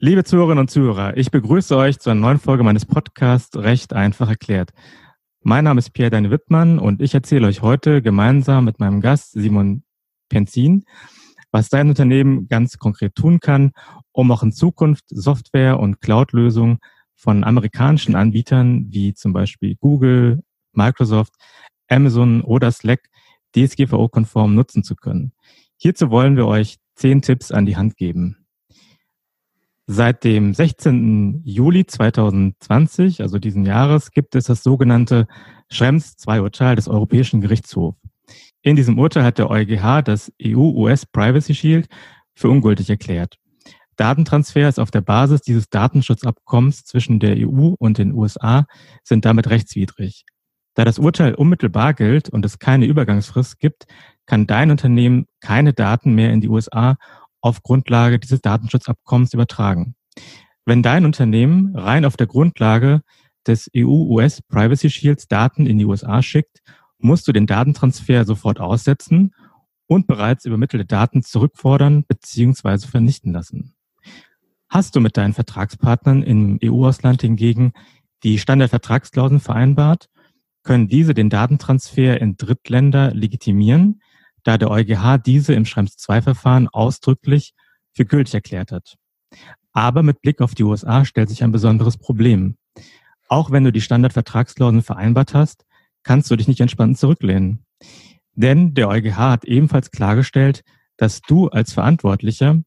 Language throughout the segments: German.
Liebe Zuhörerinnen und Zuhörer, ich begrüße euch zu einer neuen Folge meines Podcasts Recht einfach erklärt. Mein Name ist Pierre Deine Wittmann und ich erzähle euch heute gemeinsam mit meinem Gast Simon Penzin, was dein Unternehmen ganz konkret tun kann, um auch in Zukunft Software- und Cloud-Lösungen von amerikanischen Anbietern wie zum Beispiel Google, Microsoft, Amazon oder Slack DSGVO-konform nutzen zu können. Hierzu wollen wir euch zehn Tipps an die Hand geben. Seit dem 16. Juli 2020, also diesen Jahres, gibt es das sogenannte Schrems II-Urteil des Europäischen Gerichtshofs. In diesem Urteil hat der EuGH das EU-US Privacy Shield für ungültig erklärt. Datentransfers auf der Basis dieses Datenschutzabkommens zwischen der EU und den USA sind damit rechtswidrig. Da das Urteil unmittelbar gilt und es keine Übergangsfrist gibt, kann dein Unternehmen keine Daten mehr in die USA auf Grundlage dieses Datenschutzabkommens übertragen. Wenn dein Unternehmen rein auf der Grundlage des EU-US Privacy Shields Daten in die USA schickt, musst du den Datentransfer sofort aussetzen und bereits übermittelte Daten zurückfordern bzw. vernichten lassen. Hast du mit deinen Vertragspartnern im EU-Ausland hingegen die Standardvertragsklauseln vereinbart, können diese den Datentransfer in Drittländer legitimieren, da der EuGH diese im Schrems II-Verfahren ausdrücklich für gültig erklärt hat. Aber mit Blick auf die USA stellt sich ein besonderes Problem. Auch wenn du die Standardvertragsklauseln vereinbart hast, kannst du dich nicht entspannt zurücklehnen. Denn der EuGH hat ebenfalls klargestellt, dass du als Verantwortlicher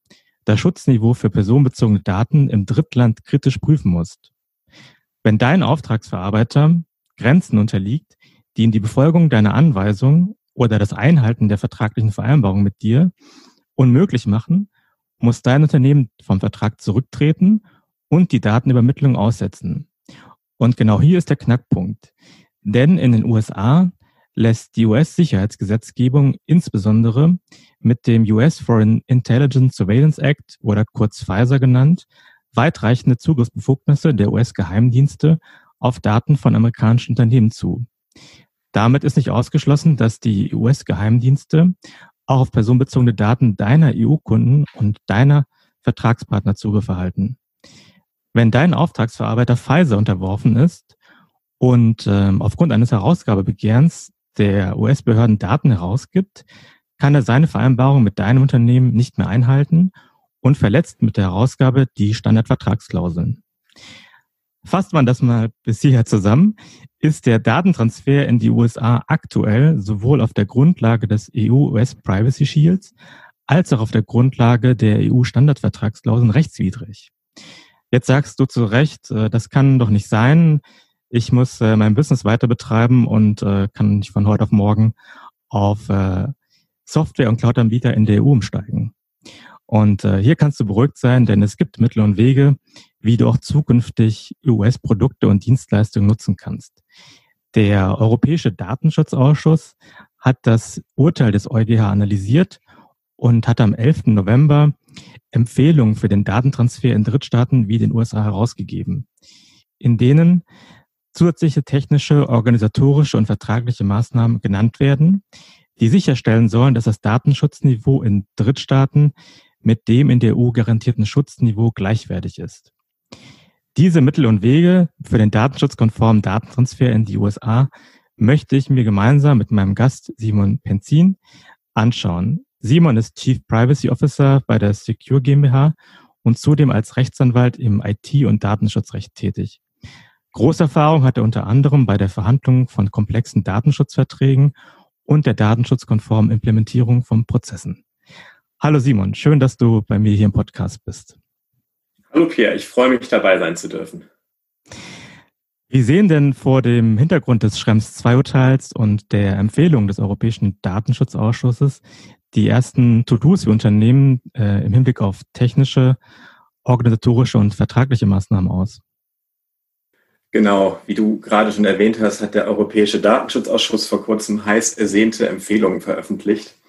das Schutzniveau für personenbezogene Daten im Drittland kritisch prüfen musst. Wenn dein Auftragsverarbeiter Grenzen unterliegt, die in die Befolgung deiner Anweisung oder das Einhalten der vertraglichen Vereinbarung mit dir unmöglich machen, muss dein Unternehmen vom Vertrag zurücktreten und die Datenübermittlung aussetzen. Und genau hier ist der Knackpunkt. Denn in den USA lässt die US-Sicherheitsgesetzgebung insbesondere mit dem US Foreign Intelligence Surveillance Act oder kurz FISA genannt, weitreichende Zugriffsbefugnisse der US-Geheimdienste auf Daten von amerikanischen Unternehmen zu. Damit ist nicht ausgeschlossen, dass die US-Geheimdienste auch auf personenbezogene Daten deiner EU-Kunden und deiner Vertragspartner Zugriff erhalten. Wenn dein Auftragsverarbeiter Pfizer unterworfen ist und ähm, aufgrund eines Herausgabebegehrens der US-Behörden Daten herausgibt, kann er seine Vereinbarung mit deinem Unternehmen nicht mehr einhalten und verletzt mit der Herausgabe die Standardvertragsklauseln. Fasst man das mal bis hierher zusammen, ist der Datentransfer in die USA aktuell sowohl auf der Grundlage des EU-US Privacy Shields als auch auf der Grundlage der EU-Standardvertragsklauseln rechtswidrig. Jetzt sagst du zu Recht, äh, das kann doch nicht sein. Ich muss äh, mein Business weiter betreiben und äh, kann nicht von heute auf morgen auf Software- und Cloud-Anbieter in der EU umsteigen. Und hier kannst du beruhigt sein, denn es gibt Mittel und Wege, wie du auch zukünftig US-Produkte und Dienstleistungen nutzen kannst. Der Europäische Datenschutzausschuss hat das Urteil des EuGH analysiert und hat am 11. November Empfehlungen für den Datentransfer in Drittstaaten wie den USA herausgegeben, in denen zusätzliche technische, organisatorische und vertragliche Maßnahmen genannt werden, die sicherstellen sollen, dass das Datenschutzniveau in Drittstaaten mit dem in der EU garantierten Schutzniveau gleichwertig ist. Diese Mittel und Wege für den datenschutzkonformen Datentransfer in die USA möchte ich mir gemeinsam mit meinem Gast Simon Penzin anschauen. Simon ist Chief Privacy Officer bei der Secure GmbH und zudem als Rechtsanwalt im IT- und Datenschutzrecht tätig. Großerfahrung hat er unter anderem bei der Verhandlung von komplexen Datenschutzverträgen und der datenschutzkonformen Implementierung von Prozessen. Hallo Simon, schön, dass du bei mir hier im Podcast bist. Hallo Pierre, ich freue mich dabei sein zu dürfen. Wie sehen denn vor dem Hintergrund des Schrems II-Urteils und der Empfehlung des Europäischen Datenschutzausschusses die ersten To-Dos für Unternehmen äh, im Hinblick auf technische, organisatorische und vertragliche Maßnahmen aus? Genau, wie du gerade schon erwähnt hast, hat der Europäische Datenschutzausschuss vor kurzem heiß ersehnte Empfehlungen veröffentlicht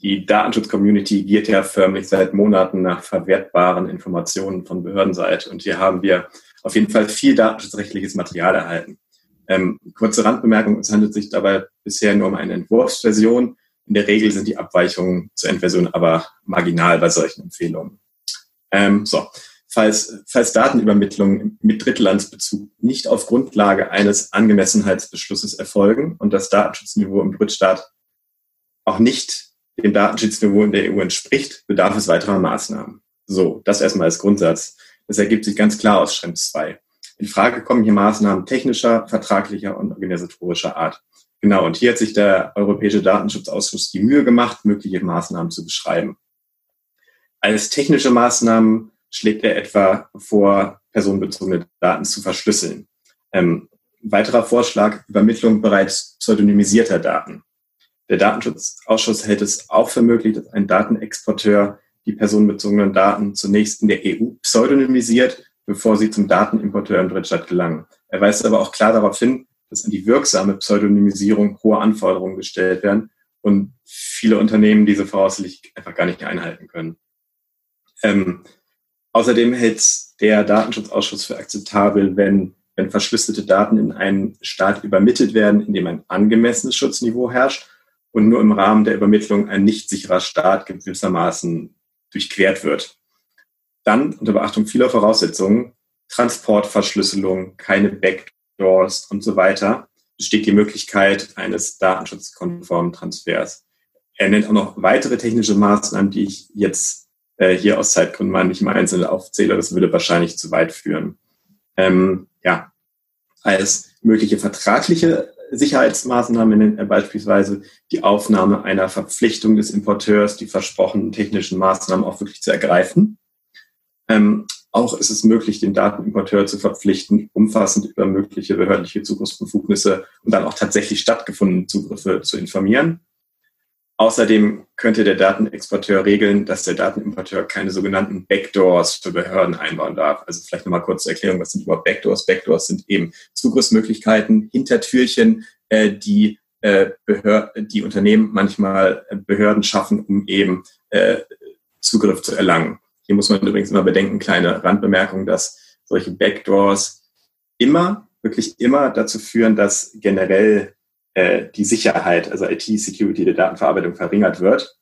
die Datenschutz-Community giert ja förmlich seit Monaten nach verwertbaren Informationen von Behördenseite. Und hier haben wir auf jeden Fall viel datenschutzrechtliches Material erhalten. Ähm, kurze Randbemerkung, es handelt sich dabei bisher nur um eine Entwurfsversion. In der Regel sind die Abweichungen zur Endversion aber marginal bei solchen Empfehlungen. Ähm, so, falls, falls Datenübermittlungen mit Drittlandsbezug nicht auf Grundlage eines Angemessenheitsbeschlusses erfolgen und das Datenschutzniveau im Drittstaat auch nicht dem Datenschutzniveau in der EU entspricht, bedarf es weiterer Maßnahmen. So, das erstmal als Grundsatz. Das ergibt sich ganz klar aus Schrems 2. In Frage kommen hier Maßnahmen technischer, vertraglicher und organisatorischer Art. Genau, und hier hat sich der Europäische Datenschutzausschuss die Mühe gemacht, mögliche Maßnahmen zu beschreiben. Als technische Maßnahmen schlägt er etwa vor, personenbezogene Daten zu verschlüsseln. Ähm, weiterer Vorschlag, Übermittlung bereits pseudonymisierter Daten. Der Datenschutzausschuss hält es auch für möglich, dass ein Datenexporteur die personenbezogenen Daten zunächst in der EU pseudonymisiert, bevor sie zum Datenimporteur im Drittstaat gelangen. Er weist aber auch klar darauf hin, dass an die wirksame Pseudonymisierung hohe Anforderungen gestellt werden und viele Unternehmen diese voraussichtlich einfach gar nicht einhalten können. Ähm, außerdem hält der Datenschutzausschuss für akzeptabel, wenn, wenn verschlüsselte Daten in einen Staat übermittelt werden, in dem ein angemessenes Schutzniveau herrscht und nur im Rahmen der Übermittlung ein nicht sicherer Staat gewissermaßen durchquert wird. Dann, unter Beachtung vieler Voraussetzungen, Transportverschlüsselung, keine Backdoors und so weiter, besteht die Möglichkeit eines datenschutzkonformen Transfers. Er nennt auch noch weitere technische Maßnahmen, die ich jetzt äh, hier aus Zeitgründen mal nicht im Einzelnen aufzähle. Das würde wahrscheinlich zu weit führen. Ähm, ja, als mögliche vertragliche Sicherheitsmaßnahmen er beispielsweise die Aufnahme einer Verpflichtung des Importeurs, die versprochenen technischen Maßnahmen auch wirklich zu ergreifen. Ähm, auch ist es möglich, den Datenimporteur zu verpflichten, umfassend über mögliche behördliche Zugriffsbefugnisse und dann auch tatsächlich stattgefundene Zugriffe zu informieren. Außerdem könnte der Datenexporteur regeln, dass der Datenimporteur keine sogenannten Backdoors für Behörden einbauen darf. Also vielleicht nochmal kurz zur Erklärung, was sind überhaupt Backdoors? Backdoors sind eben Zugriffsmöglichkeiten, Hintertürchen, äh, die, äh, Behör die Unternehmen manchmal äh, Behörden schaffen, um eben äh, Zugriff zu erlangen. Hier muss man übrigens immer bedenken, kleine Randbemerkung, dass solche Backdoors immer, wirklich immer dazu führen, dass generell äh, die Sicherheit, also IT-Security der Datenverarbeitung verringert wird.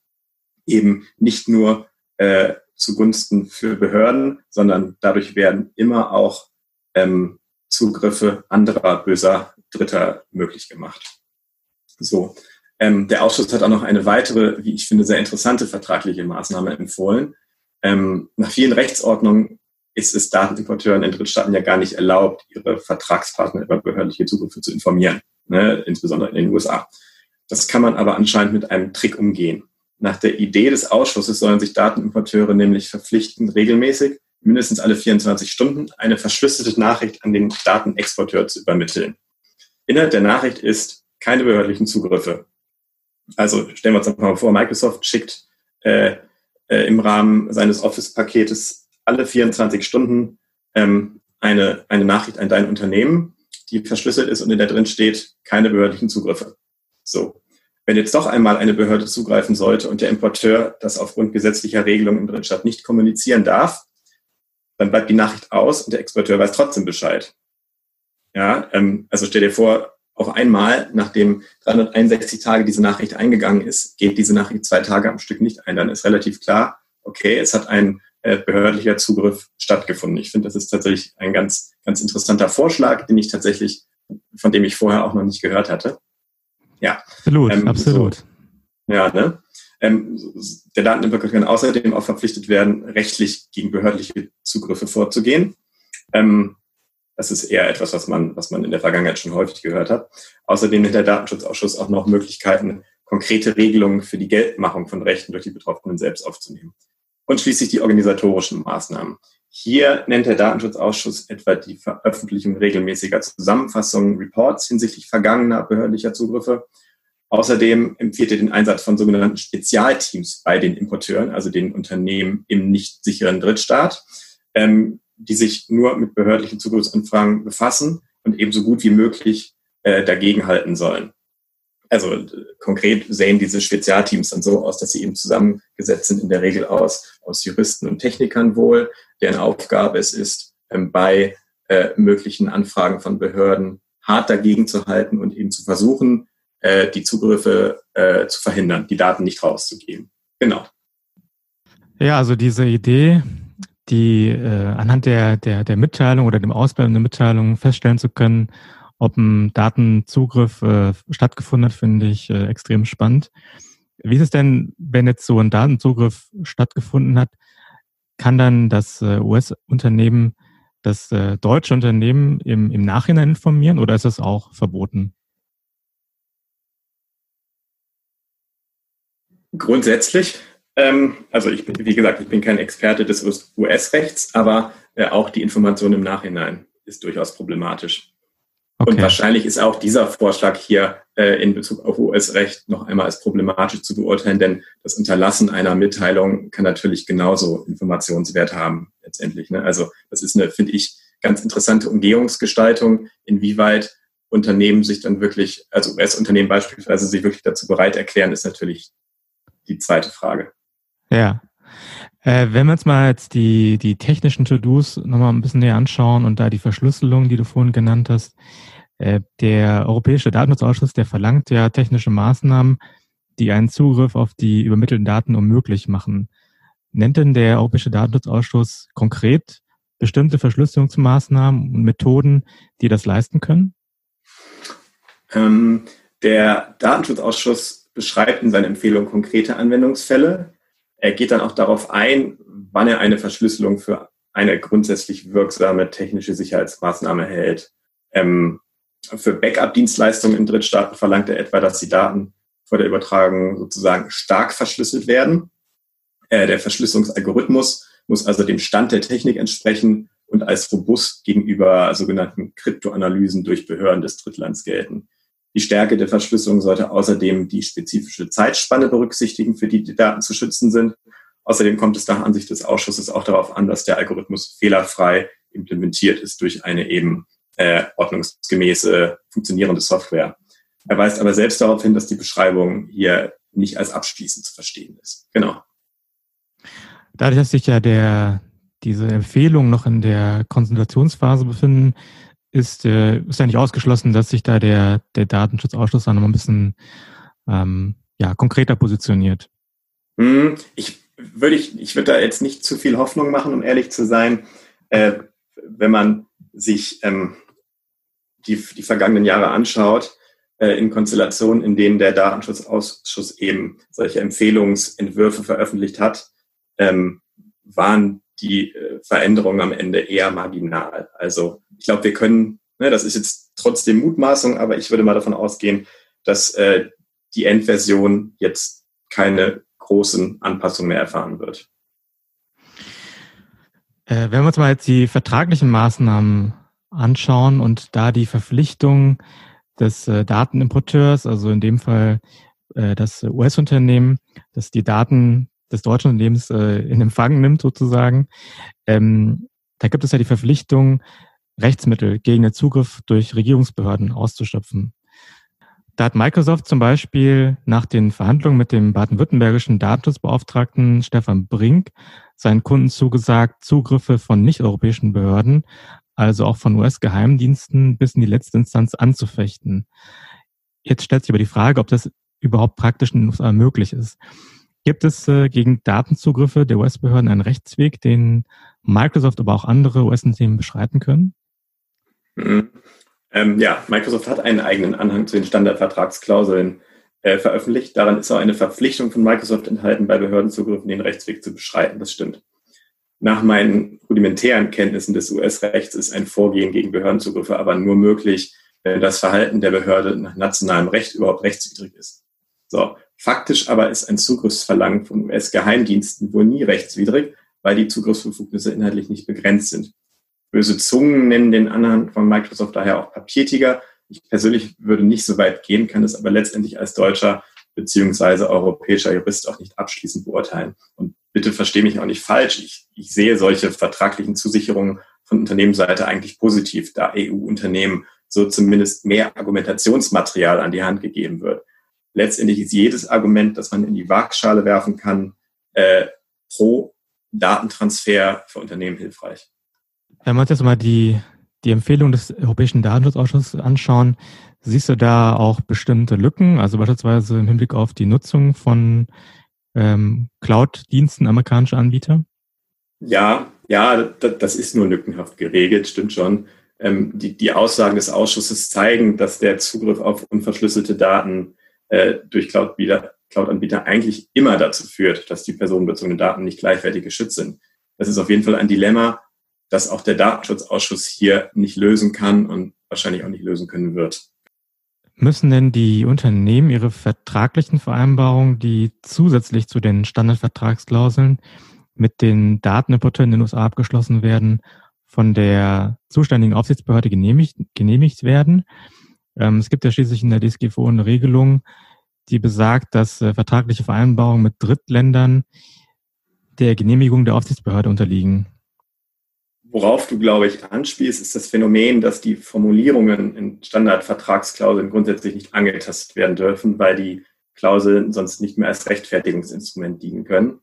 Eben nicht nur äh, zugunsten für Behörden, sondern dadurch werden immer auch ähm, Zugriffe anderer böser Dritter möglich gemacht. So. Ähm, der Ausschuss hat auch noch eine weitere, wie ich finde, sehr interessante vertragliche Maßnahme empfohlen. Ähm, nach vielen Rechtsordnungen ist es Datenimporteuren in Drittstaaten ja gar nicht erlaubt, ihre Vertragspartner über behördliche Zugriffe zu informieren ne, insbesondere in den USA. Das kann man aber anscheinend mit einem Trick umgehen. Nach der Idee des Ausschusses sollen sich Datenimporteure nämlich verpflichten, regelmäßig, mindestens alle 24 Stunden, eine verschlüsselte Nachricht an den Datenexporteur zu übermitteln. Inhalt der Nachricht ist keine behördlichen Zugriffe. Also stellen wir uns einfach mal vor, Microsoft schickt äh, äh, im Rahmen seines Office-Paketes alle 24 Stunden ähm, eine, eine Nachricht an dein Unternehmen die verschlüsselt ist und in der drin steht, keine behördlichen Zugriffe. So. Wenn jetzt doch einmal eine Behörde zugreifen sollte und der Importeur das aufgrund gesetzlicher Regelungen im Drittstaat nicht kommunizieren darf, dann bleibt die Nachricht aus und der Exporteur weiß trotzdem Bescheid. Ja, ähm, also stell dir vor, auf einmal, nachdem 361 Tage diese Nachricht eingegangen ist, geht diese Nachricht zwei Tage am Stück nicht ein. Dann ist relativ klar, okay, es hat ein äh, behördlicher Zugriff stattgefunden. Ich finde, das ist tatsächlich ein ganz, ganz interessanter Vorschlag, den ich tatsächlich, von dem ich vorher auch noch nicht gehört hatte. Ja. Absolut, ähm, absolut. So, ja, ne? Ähm, der Datenimporteur kann außerdem auch verpflichtet werden, rechtlich gegen behördliche Zugriffe vorzugehen. Ähm, das ist eher etwas, was man, was man in der Vergangenheit schon häufig gehört hat. Außerdem hat der Datenschutzausschuss auch noch Möglichkeiten, konkrete Regelungen für die Geldmachung von Rechten durch die Betroffenen selbst aufzunehmen. Und schließlich die organisatorischen Maßnahmen. Hier nennt der Datenschutzausschuss etwa die Veröffentlichung regelmäßiger Zusammenfassungen, Reports hinsichtlich vergangener behördlicher Zugriffe. Außerdem empfiehlt er den Einsatz von sogenannten Spezialteams bei den Importeuren, also den Unternehmen im nicht sicheren Drittstaat, ähm, die sich nur mit behördlichen Zugriffsanfragen befassen und ebenso gut wie möglich äh, dagegenhalten sollen also äh, konkret sehen diese Spezialteams dann so aus, dass sie eben zusammengesetzt sind, in der Regel aus, aus Juristen und Technikern wohl, deren Aufgabe es ist, ähm, bei äh, möglichen Anfragen von Behörden hart dagegen zu halten und eben zu versuchen, äh, die Zugriffe äh, zu verhindern, die Daten nicht rauszugeben. Genau. Ja, also diese Idee, die anhand der, der, der Mitteilung oder dem Ausbleiben der Mitteilung feststellen zu können, ob ein Datenzugriff stattgefunden hat, finde ich extrem spannend. Wie ist es denn, wenn jetzt so ein Datenzugriff stattgefunden hat, kann dann das äh, US-Unternehmen das äh, deutsche Unternehmen im, im Nachhinein informieren oder ist das auch verboten? Grundsätzlich ähm, also ich bin, wie gesagt, ich bin kein Experte des US-Rechts, aber äh, auch die Information im Nachhinein ist durchaus problematisch. Okay. Und wahrscheinlich ist auch dieser Vorschlag hier äh, in Bezug auf US-Recht noch einmal als problematisch zu beurteilen, denn das Unterlassen einer Mitteilung kann natürlich genauso Informationswert haben letztendlich. Ne? Also das ist eine, finde ich, ganz interessante Umgehungsgestaltung, inwieweit Unternehmen sich dann wirklich, also US-Unternehmen beispielsweise sich wirklich dazu bereit erklären, ist natürlich die zweite Frage. Ja. Äh, wenn wir uns mal jetzt die, die technischen To-Dos nochmal ein bisschen näher anschauen und da die Verschlüsselung, die du vorhin genannt hast, äh, der Europäische Datenschutzausschuss, der verlangt ja technische Maßnahmen, die einen Zugriff auf die übermittelten Daten unmöglich machen. Nennt denn der Europäische Datenschutzausschuss konkret bestimmte Verschlüsselungsmaßnahmen und Methoden, die das leisten können? Ähm, der Datenschutzausschuss beschreibt in seiner Empfehlung konkrete Anwendungsfälle, er geht dann auch darauf ein, wann er eine Verschlüsselung für eine grundsätzlich wirksame technische Sicherheitsmaßnahme hält. Ähm, für Backup-Dienstleistungen in Drittstaaten verlangt er etwa, dass die Daten vor der Übertragung sozusagen stark verschlüsselt werden. Äh, der Verschlüsselungsalgorithmus muss also dem Stand der Technik entsprechen und als robust gegenüber sogenannten Kryptoanalysen durch Behörden des Drittlands gelten. Die Stärke der Verschlüsselung sollte außerdem die spezifische Zeitspanne berücksichtigen, für die die Daten zu schützen sind. Außerdem kommt es nach Ansicht des Ausschusses auch darauf an, dass der Algorithmus fehlerfrei implementiert ist durch eine eben äh, ordnungsgemäße funktionierende Software. Er weist aber selbst darauf hin, dass die Beschreibung hier nicht als abschließend zu verstehen ist. Genau. Dadurch, dass sich ja der, diese Empfehlungen noch in der Konsultationsphase befinden, ist, äh, ist ja nicht ausgeschlossen, dass sich da der, der Datenschutzausschuss dann noch ein bisschen ähm, ja, konkreter positioniert. Hm, ich würde ich, ich würde da jetzt nicht zu viel Hoffnung machen, um ehrlich zu sein. Äh, wenn man sich ähm, die, die vergangenen Jahre anschaut, äh, in Konstellationen, in denen der Datenschutzausschuss eben solche Empfehlungsentwürfe veröffentlicht hat, ähm, waren die äh, Veränderungen am Ende eher marginal. Also ich glaube, wir können, ne, das ist jetzt trotzdem Mutmaßung, aber ich würde mal davon ausgehen, dass äh, die Endversion jetzt keine großen Anpassungen mehr erfahren wird. Äh, wenn wir uns mal jetzt die vertraglichen Maßnahmen anschauen und da die Verpflichtung des äh, Datenimporteurs, also in dem Fall äh, das US-Unternehmen, dass die Daten des deutschen Unternehmens äh, in Empfang nimmt sozusagen, ähm, da gibt es ja die Verpflichtung, Rechtsmittel gegen den Zugriff durch Regierungsbehörden auszuschöpfen. Da hat Microsoft zum Beispiel nach den Verhandlungen mit dem baden-württembergischen Datenschutzbeauftragten Stefan Brink seinen Kunden zugesagt, Zugriffe von nicht-europäischen Behörden, also auch von US-Geheimdiensten, bis in die letzte Instanz anzufechten. Jetzt stellt sich aber die Frage, ob das überhaupt praktisch in den USA möglich ist. Gibt es äh, gegen Datenzugriffe der US-Behörden einen Rechtsweg, den Microsoft, aber auch andere US-Unternehmen beschreiten können? Mhm. Ähm, ja, Microsoft hat einen eigenen Anhang zu den Standardvertragsklauseln äh, veröffentlicht. Daran ist auch eine Verpflichtung von Microsoft enthalten, bei Behördenzugriffen den Rechtsweg zu beschreiten. Das stimmt. Nach meinen rudimentären Kenntnissen des US-Rechts ist ein Vorgehen gegen Behördenzugriffe aber nur möglich, wenn das Verhalten der Behörde nach nationalem Recht überhaupt rechtswidrig ist. So, faktisch aber ist ein Zugriffsverlangen von US-Geheimdiensten wohl nie rechtswidrig, weil die Zugriffsbefugnisse inhaltlich nicht begrenzt sind. Böse Zungen nennen den Anhang von Microsoft daher auch Papiertiger. Ich persönlich würde nicht so weit gehen, kann es aber letztendlich als deutscher beziehungsweise europäischer Jurist auch nicht abschließend beurteilen. Und bitte verstehe mich auch nicht falsch. Ich, ich sehe solche vertraglichen Zusicherungen von Unternehmensseite eigentlich positiv, da EU-Unternehmen so zumindest mehr Argumentationsmaterial an die Hand gegeben wird. Letztendlich ist jedes Argument, das man in die Waagschale werfen kann, äh, pro Datentransfer für Unternehmen hilfreich. Wenn wir uns jetzt mal die, die Empfehlung des Europäischen Datenschutzausschusses anschauen, siehst du da auch bestimmte Lücken, also beispielsweise im Hinblick auf die Nutzung von ähm, Cloud-Diensten amerikanischer Anbieter? Ja, Ja, das ist nur lückenhaft geregelt, stimmt schon. Ähm, die, die Aussagen des Ausschusses zeigen, dass der Zugriff auf unverschlüsselte Daten äh, durch Cloud-Anbieter Cloud eigentlich immer dazu führt, dass die personenbezogenen Daten nicht gleichwertig geschützt sind. Das ist auf jeden Fall ein Dilemma, das auch der Datenschutzausschuss hier nicht lösen kann und wahrscheinlich auch nicht lösen können wird. Müssen denn die Unternehmen ihre vertraglichen Vereinbarungen, die zusätzlich zu den Standardvertragsklauseln mit den Datenimporteuren in den USA abgeschlossen werden, von der zuständigen Aufsichtsbehörde genehmigt, genehmigt werden? Ähm, es gibt ja schließlich in der DSGVO eine Regelung, die besagt, dass äh, vertragliche Vereinbarungen mit Drittländern der Genehmigung der Aufsichtsbehörde unterliegen. Worauf du, glaube ich, anspielst, ist das Phänomen, dass die Formulierungen in Standardvertragsklauseln grundsätzlich nicht angetastet werden dürfen, weil die Klauseln sonst nicht mehr als Rechtfertigungsinstrument dienen können.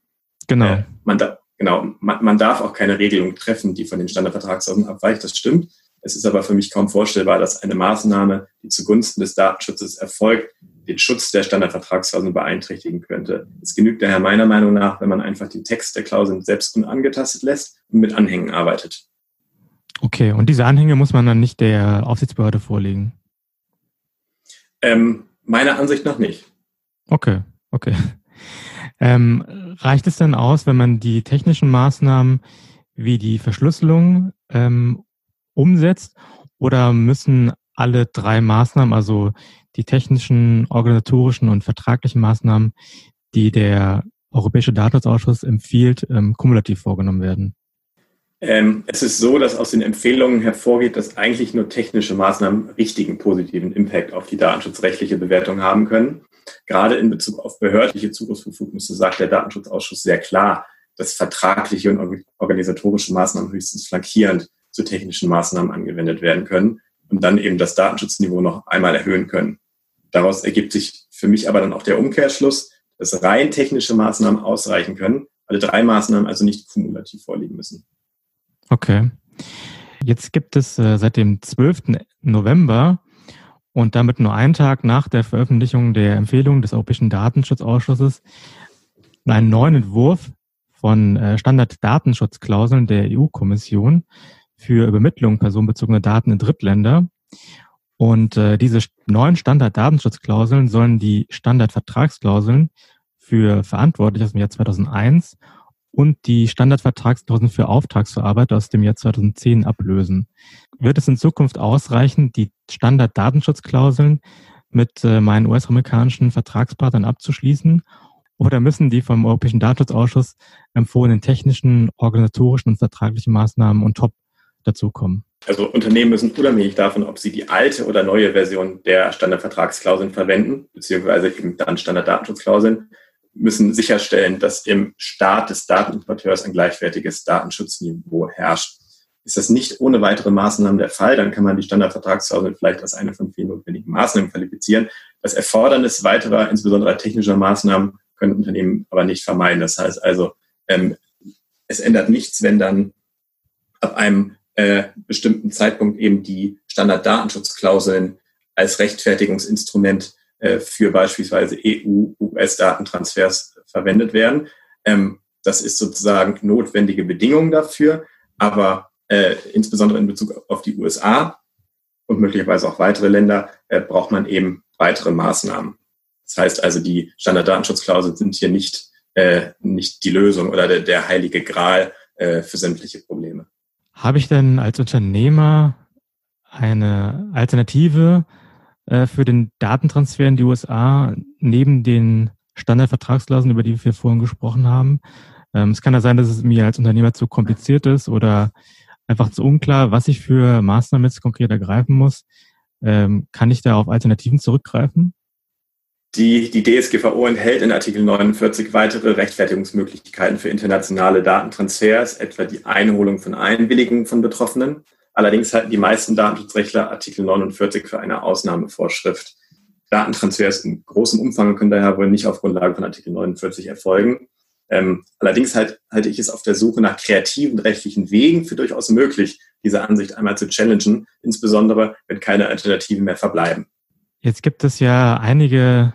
Genau. Äh, man, da, genau man, man, darf auch keine Regelung treffen, die von den Standardvertragsklauseln abweicht, das stimmt. Es ist aber für mich kaum vorstellbar, dass eine Maßnahme, die zugunsten des Datenschutzes erfolgt, den Schutz der Standardvertragsklauseln beeinträchtigen könnte. Es genügt daher meiner Meinung nach, wenn man einfach den Text der Klauseln selbst unangetastet lässt und mit Anhängen arbeitet. Okay, und diese Anhänge muss man dann nicht der Aufsichtsbehörde vorlegen? Ähm, meiner Ansicht nach nicht. Okay, okay. Ähm, reicht es denn aus, wenn man die technischen Maßnahmen wie die Verschlüsselung ähm, umsetzt oder müssen alle drei Maßnahmen, also die technischen, organisatorischen und vertraglichen Maßnahmen, die der Europäische Datenschutzausschuss empfiehlt, ähm, kumulativ vorgenommen werden? Ähm, es ist so, dass aus den Empfehlungen hervorgeht, dass eigentlich nur technische Maßnahmen richtigen positiven Impact auf die datenschutzrechtliche Bewertung haben können. Gerade in Bezug auf behördliche Zugriffsbefugnisse sagt der Datenschutzausschuss sehr klar, dass vertragliche und organisatorische Maßnahmen höchstens flankierend zu technischen Maßnahmen angewendet werden können und dann eben das Datenschutzniveau noch einmal erhöhen können. Daraus ergibt sich für mich aber dann auch der Umkehrschluss, dass rein technische Maßnahmen ausreichen können, alle drei Maßnahmen also nicht kumulativ vorliegen müssen. Okay. Jetzt gibt es äh, seit dem 12. November und damit nur einen Tag nach der Veröffentlichung der Empfehlung des Europäischen Datenschutzausschusses einen neuen Entwurf von äh, Standarddatenschutzklauseln der EU-Kommission, für Übermittlung personenbezogener Daten in Drittländer. Und äh, diese neuen Standarddatenschutzklauseln sollen die Standardvertragsklauseln für verantwortlich aus dem Jahr 2001 und die Standardvertragsklauseln für Auftragsverarbeitung aus dem Jahr 2010 ablösen. Wird es in Zukunft ausreichen, die Standarddatenschutzklauseln mit äh, meinen US-amerikanischen Vertragspartnern abzuschließen? Oder müssen die vom Europäischen Datenschutzausschuss empfohlenen technischen, organisatorischen und vertraglichen Maßnahmen und top dazukommen? Also Unternehmen müssen unabhängig davon, ob sie die alte oder neue Version der Standardvertragsklauseln verwenden, beziehungsweise eben dann Standarddatenschutzklauseln, müssen sicherstellen, dass im Staat des Datenimporteurs ein gleichwertiges Datenschutzniveau herrscht. Ist das nicht ohne weitere Maßnahmen der Fall, dann kann man die Standardvertragsklauseln vielleicht als eine von vielen notwendigen Maßnahmen qualifizieren. Das Erfordernis weiterer, insbesondere technischer Maßnahmen, können Unternehmen aber nicht vermeiden. Das heißt also, ähm, es ändert nichts, wenn dann ab einem äh, bestimmten Zeitpunkt eben die Standarddatenschutzklauseln als Rechtfertigungsinstrument äh, für beispielsweise EU-US-Datentransfers verwendet werden. Ähm, das ist sozusagen notwendige Bedingung dafür, aber äh, insbesondere in Bezug auf die USA und möglicherweise auch weitere Länder äh, braucht man eben weitere Maßnahmen. Das heißt also, die Standarddatenschutzklauseln sind hier nicht, äh, nicht die Lösung oder der, der heilige Gral äh, für sämtliche Probleme. Habe ich denn als Unternehmer eine Alternative äh, für den Datentransfer in die USA neben den Standardvertragsklauseln, über die wir vorhin gesprochen haben? Ähm, es kann ja sein, dass es mir als Unternehmer zu kompliziert ist oder einfach zu unklar, was ich für Maßnahmen jetzt konkret ergreifen muss. Ähm, kann ich da auf Alternativen zurückgreifen? Die, die DSGVO enthält in Artikel 49 weitere Rechtfertigungsmöglichkeiten für internationale Datentransfers, etwa die Einholung von Einwilligungen von Betroffenen. Allerdings halten die meisten Datenschutzrechtler Artikel 49 für eine Ausnahmevorschrift. Datentransfers in großem Umfang können daher wohl nicht auf Grundlage von Artikel 49 erfolgen. Ähm, allerdings halt, halte ich es auf der Suche nach kreativen rechtlichen Wegen für durchaus möglich, diese Ansicht einmal zu challengen, insbesondere wenn keine Alternativen mehr verbleiben. Jetzt gibt es ja einige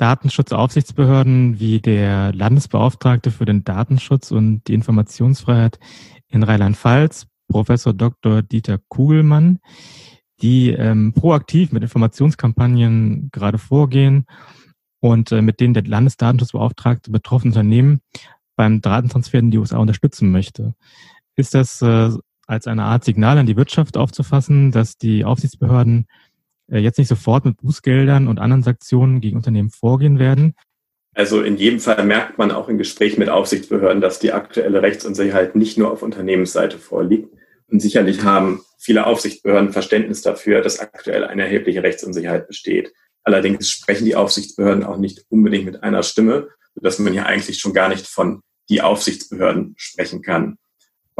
Datenschutzaufsichtsbehörden wie der Landesbeauftragte für den Datenschutz und die Informationsfreiheit in Rheinland-Pfalz, Professor Dr. Dieter Kugelmann, die ähm, proaktiv mit Informationskampagnen gerade vorgehen und äh, mit denen der Landesdatenschutzbeauftragte betroffene Unternehmen beim Datentransfer in die USA unterstützen möchte. Ist das äh, als eine Art Signal an die Wirtschaft aufzufassen, dass die Aufsichtsbehörden jetzt nicht sofort mit Bußgeldern und anderen Sanktionen gegen Unternehmen vorgehen werden? Also in jedem Fall merkt man auch in Gesprächen mit Aufsichtsbehörden, dass die aktuelle Rechtsunsicherheit nicht nur auf Unternehmensseite vorliegt. Und sicherlich haben viele Aufsichtsbehörden Verständnis dafür, dass aktuell eine erhebliche Rechtsunsicherheit besteht. Allerdings sprechen die Aufsichtsbehörden auch nicht unbedingt mit einer Stimme, sodass man ja eigentlich schon gar nicht von die Aufsichtsbehörden sprechen kann.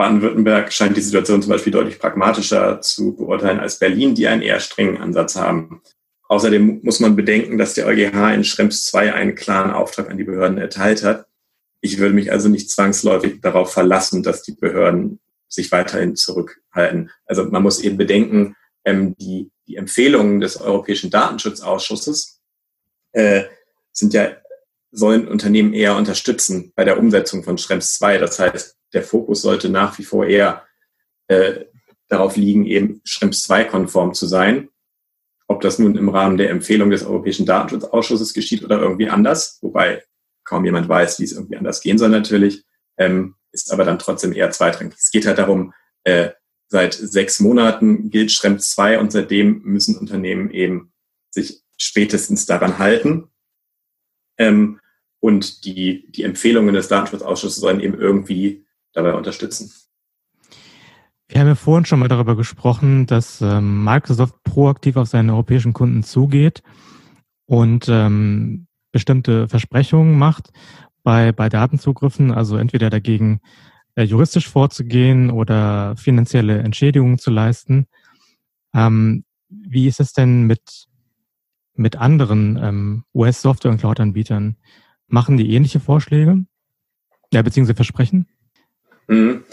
Baden-Württemberg scheint die Situation zum Beispiel deutlich pragmatischer zu beurteilen als Berlin, die einen eher strengen Ansatz haben. Außerdem muss man bedenken, dass der EuGH in Schrems 2 einen klaren Auftrag an die Behörden erteilt hat. Ich würde mich also nicht zwangsläufig darauf verlassen, dass die Behörden sich weiterhin zurückhalten. Also man muss eben bedenken, ähm, die, die Empfehlungen des Europäischen Datenschutzausschusses äh, sind ja, sollen Unternehmen eher unterstützen bei der Umsetzung von Schrems 2. Das heißt, der Fokus sollte nach wie vor eher äh, darauf liegen, eben Schrems 2 konform zu sein. Ob das nun im Rahmen der Empfehlung des Europäischen Datenschutzausschusses geschieht oder irgendwie anders, wobei kaum jemand weiß, wie es irgendwie anders gehen soll natürlich. Ähm, ist aber dann trotzdem eher zweitrangig. Es geht halt darum, äh, seit sechs Monaten gilt Schrems 2 und seitdem müssen Unternehmen eben sich spätestens daran halten. Ähm, und die, die Empfehlungen des Datenschutzausschusses sollen eben irgendwie dabei unterstützen. Wir haben ja vorhin schon mal darüber gesprochen, dass ähm, Microsoft proaktiv auf seine europäischen Kunden zugeht und ähm, bestimmte Versprechungen macht bei, bei Datenzugriffen, also entweder dagegen äh, juristisch vorzugehen oder finanzielle Entschädigungen zu leisten. Ähm, wie ist es denn mit, mit anderen ähm, US-Software- und Cloud-Anbietern? Machen die ähnliche Vorschläge? Ja, beziehungsweise Versprechen? Mhm.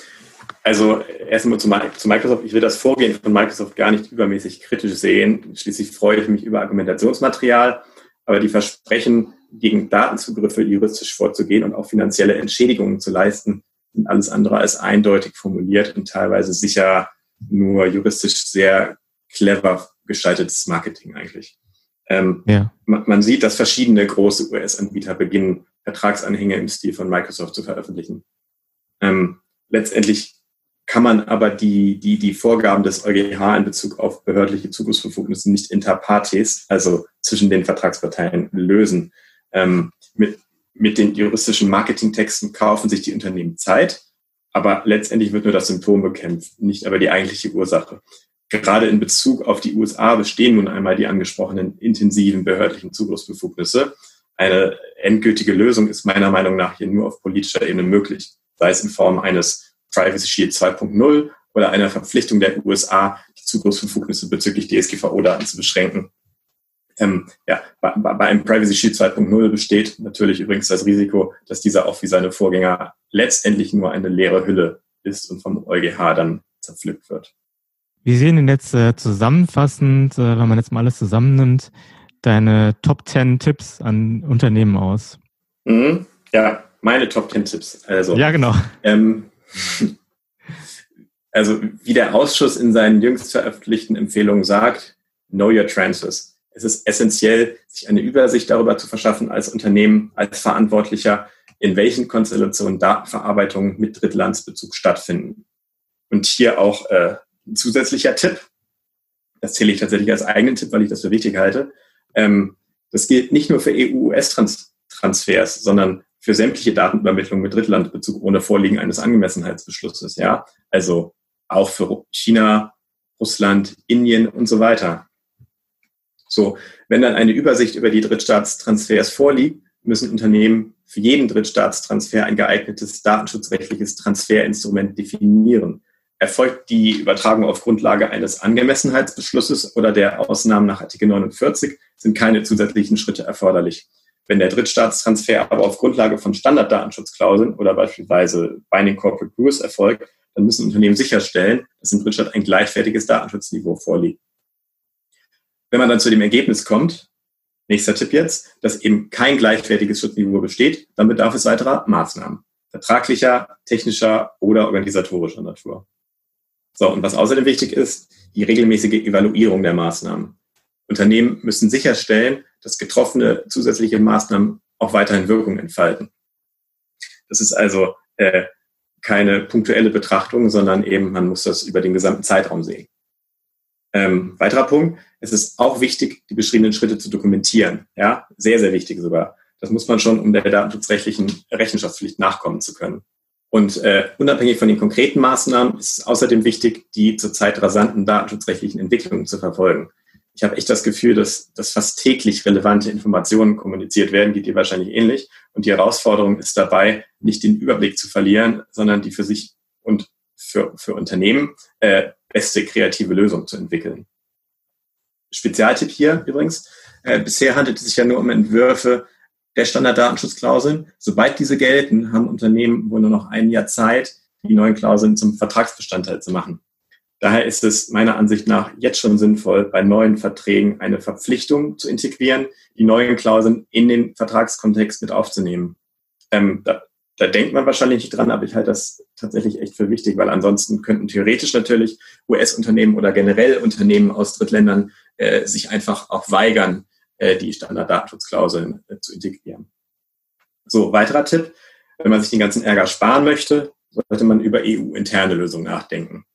Also erstmal zu, zu Microsoft. Ich will das Vorgehen von Microsoft gar nicht übermäßig kritisch sehen. Schließlich freue ich mich über Argumentationsmaterial. Aber die Versprechen, gegen Datenzugriffe juristisch vorzugehen und auch finanzielle Entschädigungen zu leisten, sind alles andere als eindeutig formuliert und teilweise sicher nur juristisch sehr clever gestaltetes Marketing eigentlich. Ähm, ja. man, sieht, dass verschiedene große US-Anbieter beginnen, Vertragsanhänge im Stil von Microsoft zu veröffentlichen. Ähm, letztendlich kann man aber die, die, die Vorgaben des EuGH in Bezug auf behördliche Zugriffsbefugnisse nicht inter partes, also zwischen den Vertragsparteien, lösen. Ähm, mit, mit den juristischen Marketingtexten kaufen sich die Unternehmen Zeit, aber letztendlich wird nur das Symptom bekämpft, nicht aber die eigentliche Ursache. Gerade in Bezug auf die USA bestehen nun einmal die angesprochenen intensiven behördlichen Zugriffsbefugnisse. Eine endgültige Lösung ist meiner Meinung nach hier nur auf politischer Ebene möglich, sei es in Form eines Privacy Shield 2.0 oder einer Verpflichtung der USA, die Zugriffsbefugnisse bezüglich DSGVO-Daten zu beschränken. Ähm, ja, bei, bei einem Privacy Shield 2.0 besteht natürlich übrigens das Risiko, dass dieser auch wie seine Vorgänger letztendlich nur eine leere Hülle ist und vom EuGH dann zerpflückt wird. Wie sehen denn jetzt äh, zusammenfassend, äh, wenn man jetzt mal alles zusammennimmt, deine Top 10 Tipps an Unternehmen aus? Mhm, ja, meine Top 10 Tipps. Also, ja, genau. Ähm, also, wie der Ausschuss in seinen jüngst veröffentlichten Empfehlungen sagt, know your transfers es ist essentiell, sich eine Übersicht darüber zu verschaffen als Unternehmen, als Verantwortlicher, in welchen Konstellationen Datenverarbeitungen mit Drittlandsbezug stattfinden. Und hier auch äh, ein zusätzlicher Tipp, das zähle ich tatsächlich als eigenen Tipp, weil ich das für wichtig halte. Ähm, das gilt nicht nur für EU-US-Transfers, sondern für sämtliche Datenübermittlung mit Drittlandbezug ohne Vorliegen eines Angemessenheitsbeschlusses. Ja, also auch für China, Russland, Indien und so weiter. So, wenn dann eine Übersicht über die Drittstaatstransfers vorliegt, müssen Unternehmen für jeden Drittstaatstransfer ein geeignetes datenschutzrechtliches Transferinstrument definieren. Erfolgt die Übertragung auf Grundlage eines Angemessenheitsbeschlusses oder der Ausnahmen nach Artikel 49, sind keine zusätzlichen Schritte erforderlich. Wenn der Drittstaatstransfer aber auf Grundlage von Standarddatenschutzklauseln oder beispielsweise Binding Corporate Rules erfolgt, dann müssen Unternehmen sicherstellen, dass im Drittstaat ein gleichwertiges Datenschutzniveau vorliegt. Wenn man dann zu dem Ergebnis kommt, nächster Tipp jetzt, dass eben kein gleichwertiges Schutzniveau besteht, dann bedarf es weiterer Maßnahmen. vertraglicher, technischer oder organisatorischer Natur. So, und was außerdem wichtig ist, die regelmäßige Evaluierung der Maßnahmen. Unternehmen müssen sicherstellen, dass getroffene zusätzliche Maßnahmen auch weiterhin Wirkung entfalten. Das ist also äh, keine punktuelle Betrachtung, sondern eben man muss das über den gesamten Zeitraum sehen. Ähm, weiterer Punkt, es ist auch wichtig, die beschriebenen Schritte zu dokumentieren. Ja, sehr, sehr wichtig sogar. Das muss man schon, um der datenschutzrechtlichen Rechenschaftspflicht nachkommen zu können. Und äh, unabhängig von den konkreten Maßnahmen ist es außerdem wichtig, die zurzeit rasanten datenschutzrechtlichen Entwicklungen zu verfolgen. Ich habe echt das Gefühl, dass, dass fast täglich relevante Informationen kommuniziert werden, geht dir wahrscheinlich ähnlich. Und die Herausforderung ist dabei, nicht den Überblick zu verlieren, sondern die für sich und für, für Unternehmen äh, beste kreative Lösung zu entwickeln. Spezialtipp hier übrigens. Äh, bisher handelt es sich ja nur um Entwürfe der Standarddatenschutzklauseln. Sobald diese gelten, haben Unternehmen wohl nur noch ein Jahr Zeit, die neuen Klauseln zum Vertragsbestandteil zu machen. Daher ist es meiner Ansicht nach jetzt schon sinnvoll, bei neuen Verträgen eine Verpflichtung zu integrieren, die neuen Klauseln in den Vertragskontext mit aufzunehmen. Ähm, da, da denkt man wahrscheinlich nicht dran, aber ich halte das tatsächlich echt für wichtig, weil ansonsten könnten theoretisch natürlich US-Unternehmen oder generell Unternehmen aus Drittländern äh, sich einfach auch weigern, äh, die Standarddatenschutzklauseln äh, zu integrieren. So, weiterer Tipp, wenn man sich den ganzen Ärger sparen möchte, sollte man über EU-interne Lösungen nachdenken.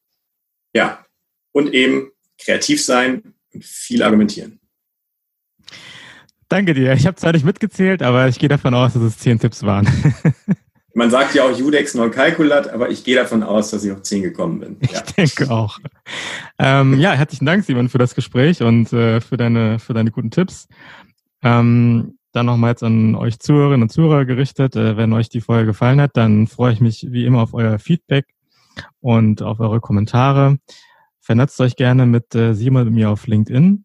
Ja, und eben kreativ sein und viel argumentieren. Danke dir. Ich habe zwar nicht mitgezählt, aber ich gehe davon aus, dass es zehn Tipps waren. Man sagt ja auch Judex non calculat, aber ich gehe davon aus, dass ich auf zehn gekommen bin. Ja. Ich denke auch. Ähm, ja, herzlichen Dank, Simon, für das Gespräch und äh, für, deine, für deine guten Tipps. Ähm, dann nochmals an euch Zuhörerinnen und Zuhörer gerichtet. Äh, wenn euch die Folge gefallen hat, dann freue ich mich wie immer auf euer Feedback und auf eure Kommentare. Vernetzt euch gerne mit äh, Simon und mir auf LinkedIn.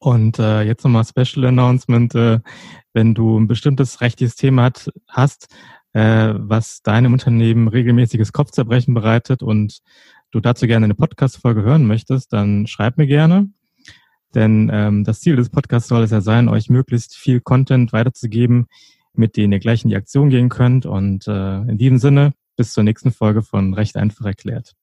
Und äh, jetzt nochmal Special Announcement, äh, wenn du ein bestimmtes rechtliches Thema hat, hast, äh, was deinem Unternehmen regelmäßiges Kopfzerbrechen bereitet und du dazu gerne eine Podcast-Folge hören möchtest, dann schreib mir gerne. Denn ähm, das Ziel des Podcasts soll es ja sein, euch möglichst viel Content weiterzugeben, mit denen ihr gleich in die Aktion gehen könnt. Und äh, in diesem Sinne, bis zur nächsten Folge von Recht einfach erklärt.